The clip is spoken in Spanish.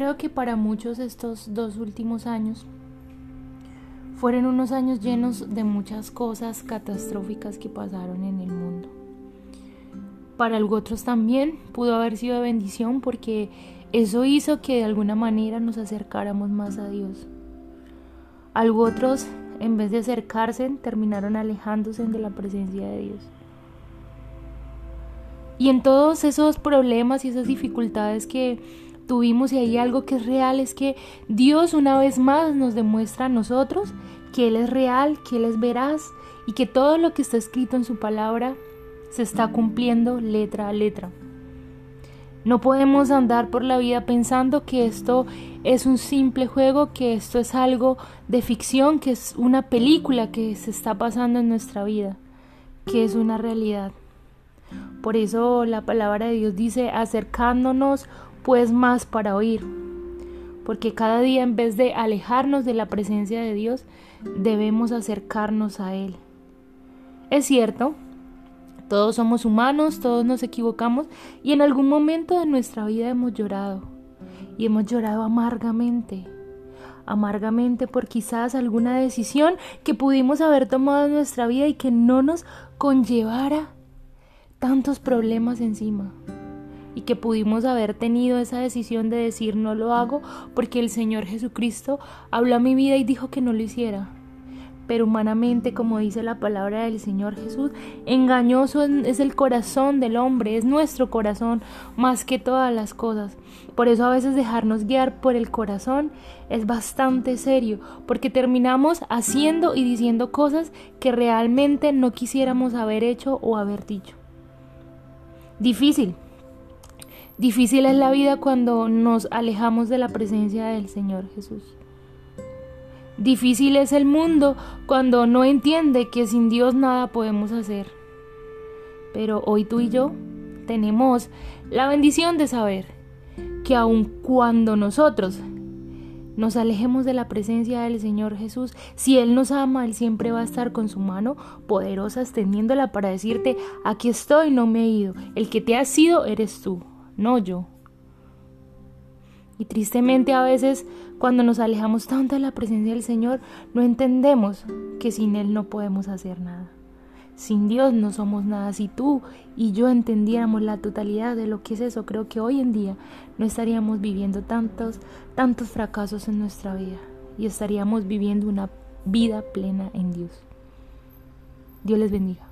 creo que para muchos estos dos últimos años fueron unos años llenos de muchas cosas catastróficas que pasaron en el mundo. Para otros también pudo haber sido de bendición porque eso hizo que de alguna manera nos acercáramos más a Dios. Otros, en vez de acercarse, terminaron alejándose de la presencia de Dios. Y en todos esos problemas y esas dificultades que tuvimos y hay algo que es real, es que Dios una vez más nos demuestra a nosotros que Él es real, que Él es veraz y que todo lo que está escrito en su palabra se está cumpliendo letra a letra. No podemos andar por la vida pensando que esto es un simple juego, que esto es algo de ficción, que es una película que se está pasando en nuestra vida, que es una realidad. Por eso la palabra de Dios dice, acercándonos pues más para oír. Porque cada día en vez de alejarnos de la presencia de Dios, debemos acercarnos a Él. Es cierto, todos somos humanos, todos nos equivocamos y en algún momento de nuestra vida hemos llorado. Y hemos llorado amargamente. Amargamente por quizás alguna decisión que pudimos haber tomado en nuestra vida y que no nos conllevara tantos problemas encima y que pudimos haber tenido esa decisión de decir no lo hago porque el Señor Jesucristo habló a mi vida y dijo que no lo hiciera. Pero humanamente, como dice la palabra del Señor Jesús, engañoso es el corazón del hombre, es nuestro corazón más que todas las cosas. Por eso a veces dejarnos guiar por el corazón es bastante serio, porque terminamos haciendo y diciendo cosas que realmente no quisiéramos haber hecho o haber dicho. Difícil. Difícil es la vida cuando nos alejamos de la presencia del Señor Jesús. Difícil es el mundo cuando no entiende que sin Dios nada podemos hacer. Pero hoy tú y yo tenemos la bendición de saber que aun cuando nosotros nos alejemos de la presencia del Señor Jesús, si Él nos ama, Él siempre va a estar con su mano poderosa extendiéndola para decirte, aquí estoy, no me he ido. El que te ha sido eres tú, no yo. Y tristemente a veces cuando nos alejamos tanto de la presencia del Señor, no entendemos que sin Él no podemos hacer nada. Sin Dios no somos nada. Si tú y yo entendiéramos la totalidad de lo que es eso, creo que hoy en día no estaríamos viviendo tantos, tantos fracasos en nuestra vida y estaríamos viviendo una vida plena en Dios. Dios les bendiga.